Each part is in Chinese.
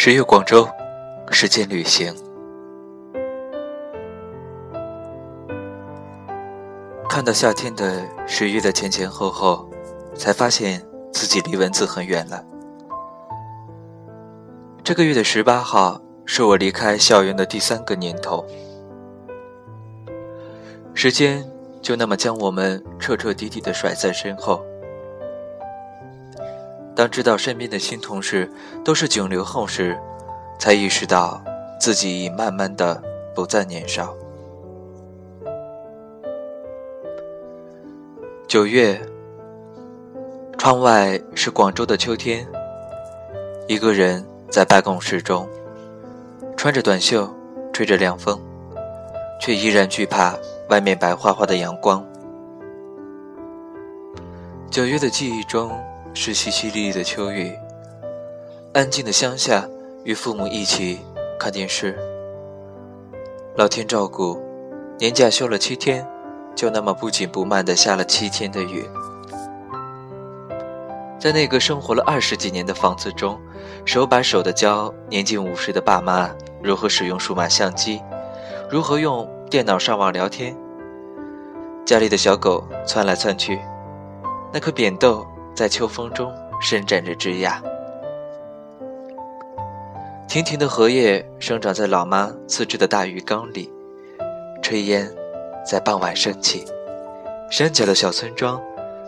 十月广州，时间旅行。看到夏天的十月的前前后后，才发现自己离文字很远了。这个月的十八号是我离开校园的第三个年头，时间就那么将我们彻彻底底的甩在身后。当知道身边的新同事都是九零后时，才意识到自己已慢慢的不再年少。九月，窗外是广州的秋天。一个人在办公室中，穿着短袖，吹着凉风，却依然惧怕外面白花花的阳光。九月的记忆中。是淅淅沥沥的秋雨，安静的乡下，与父母一起看电视。老天照顾，年假休了七天，就那么不紧不慢的下了七天的雨。在那个生活了二十几年的房子中，手把手的教年近五十的爸妈如何使用数码相机，如何用电脑上网聊天。家里的小狗窜来窜去，那颗扁豆。在秋风中伸展着枝桠，亭亭的荷叶生长在老妈自制的大鱼缸里，炊烟在傍晚升起，山脚的小村庄，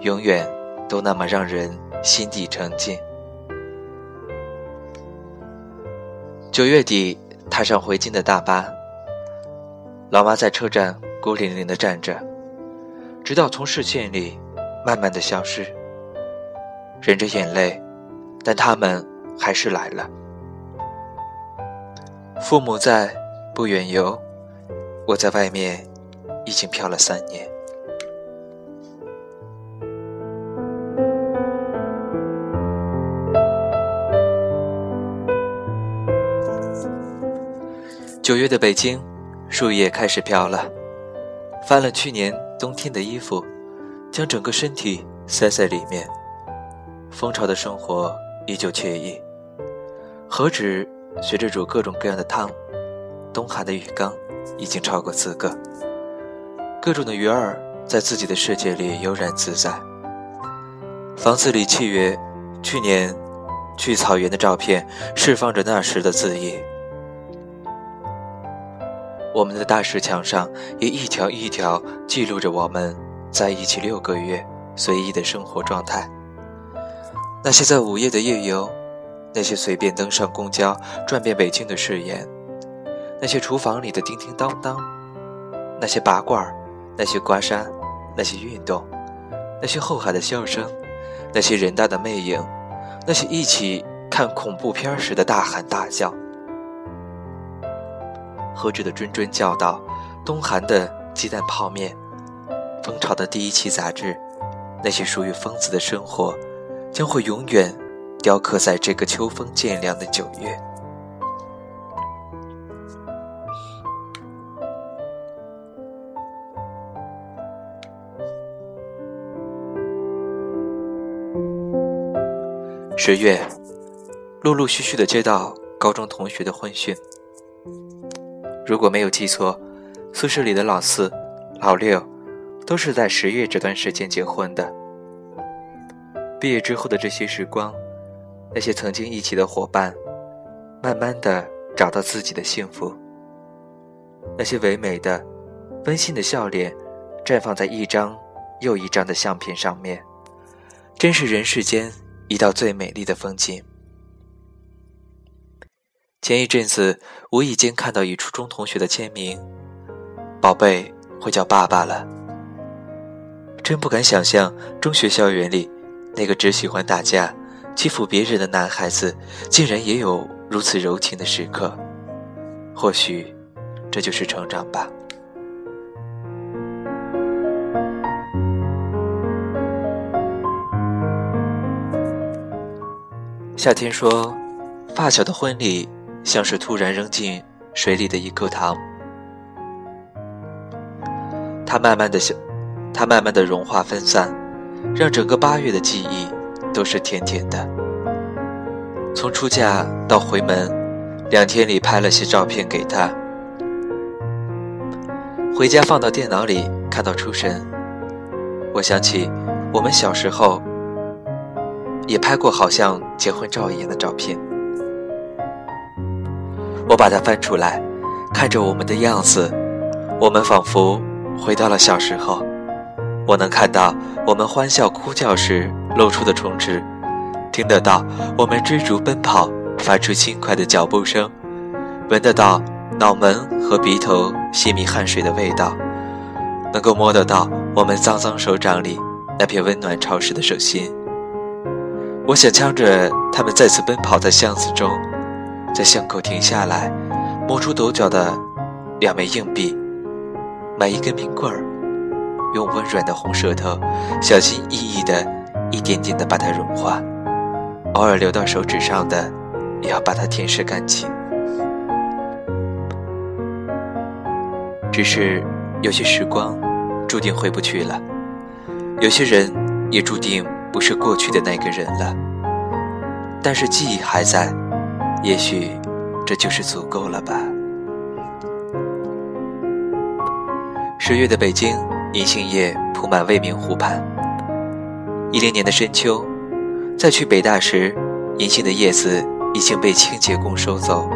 永远都那么让人心底沉静。九月底，踏上回京的大巴，老妈在车站孤零零地站着，直到从视线里慢慢的消失。忍着眼泪，但他们还是来了。父母在，不远游，我在外面已经漂了三年。九月的北京，树叶开始飘了，翻了去年冬天的衣服，将整个身体塞在里面。蜂巢的生活依旧惬意，何止学着煮各种各样的汤，冬寒的鱼缸已经超过四个，各种的鱼儿在自己的世界里悠然自在。房子里契约，去年去草原的照片释放着那时的恣意。我们的大石墙上也一条一条记录着我们在一起六个月随意的生活状态。那些在午夜的夜游，那些随便登上公交转遍北京的誓言，那些厨房里的叮叮当当，那些拔罐儿，那些刮痧，那些运动，那些后海的笑声，那些人大的魅影，那些一起看恐怖片时的大喊大叫，何止的谆谆教导，冬寒的鸡蛋泡面，蜂巢的第一期杂志，那些属于疯子的生活。将会永远雕刻在这个秋风渐凉的九月。十月，陆陆续续的接到高中同学的婚讯。如果没有记错，宿舍里的老四、老六都是在十月这段时间结婚的。毕业之后的这些时光，那些曾经一起的伙伴，慢慢的找到自己的幸福。那些唯美的、温馨的笑脸，绽放在一张又一张的相片上面，真是人世间一道最美丽的风景。前一阵子无意间看到一初中同学的签名，宝贝会叫爸爸了，真不敢想象中学校园里。那个只喜欢打架、欺负别人的男孩子，竟然也有如此柔情的时刻。或许，这就是成长吧。夏天说：“发小的婚礼像是突然扔进水里的一颗糖，它慢慢的消，它慢慢的融化分散。”让整个八月的记忆都是甜甜的。从出嫁到回门，两天里拍了些照片给他。回家放到电脑里，看到出神。我想起我们小时候也拍过好像结婚照一样的照片。我把它翻出来，看着我们的样子，我们仿佛回到了小时候。我能看到我们欢笑哭叫时露出的唇齿，听得到我们追逐奔跑发出轻快的脚步声，闻得到脑门和鼻头细密汗水的味道，能够摸得到我们脏脏手掌里那片温暖潮湿的手心。我想象着他们再次奔跑在巷子中，在巷口停下来，摸出抖脚的两枚硬币，买一根冰棍儿。用温软的红舌头，小心翼翼的，一点点的把它融化，偶尔流到手指上的，也要把它舔舐干净。只是有些时光，注定回不去了；有些人，也注定不是过去的那个人了。但是记忆还在，也许这就是足够了吧。十月的北京。银杏叶铺满未名湖畔。一零年的深秋，在去北大时，银杏的叶子已经被清洁工收走。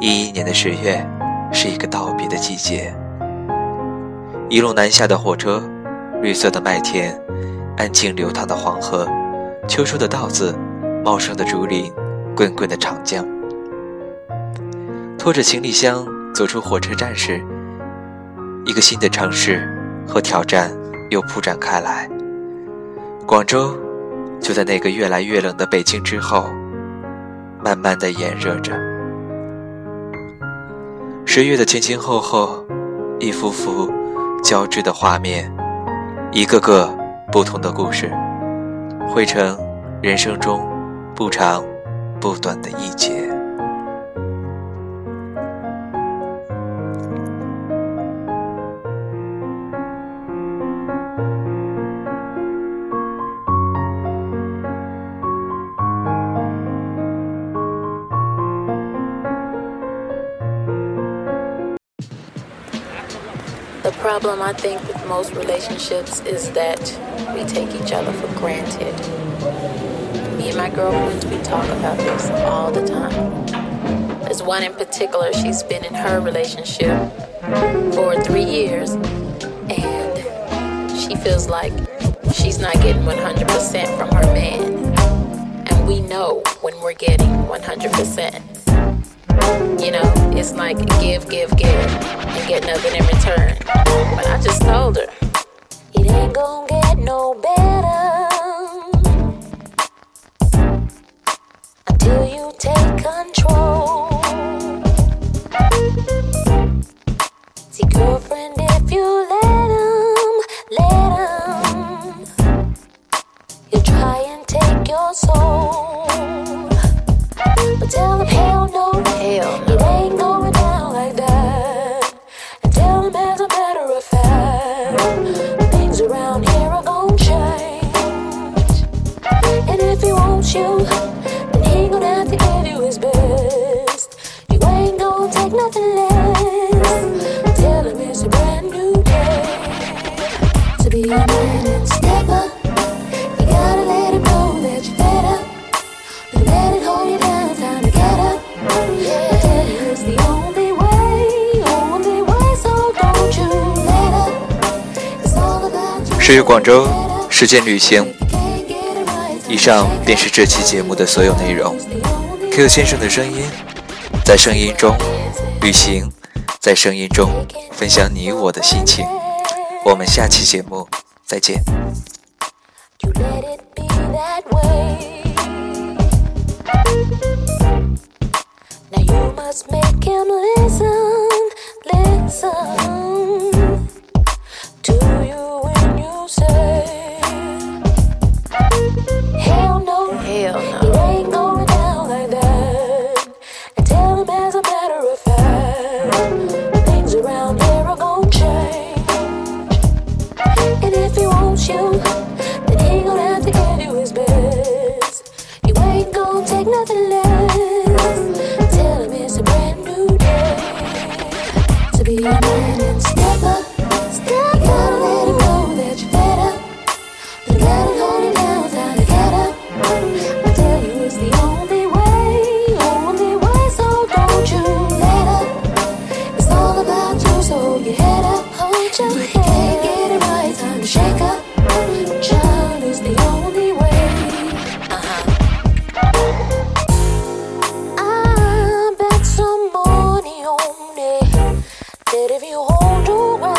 一一年的十月，是一个道别的季节。一路南下的火车，绿色的麦田，安静流淌的黄河，秋收的稻子，茂盛的竹林，滚滚的长江。拖着行李箱走出火车站时，一个新的城市。和挑战又铺展开来。广州就在那个越来越冷的北京之后，慢慢的炎热着。十月的前前后后，一幅幅交织的画面，一个个不同的故事，汇成人生中不长不短的一节。Problem I think with most relationships is that we take each other for granted. Me and my girlfriends, we talk about this all the time. There's one in particular, she's been in her relationship for three years, and she feels like she's not getting 100% from her man. And we know when we're getting 100%. You know, it's like give, give, give, and get nothing in return. But I just told her, it ain't gonna get no better until you take control. 是于广州实践旅行。以上便是这期节目的所有内容。Q 先生的声音，在声音中旅行，在声音中分享你我的心情。我们下期节目再见。you, then he gonna have to give you his best. You ain't gonna If you hold to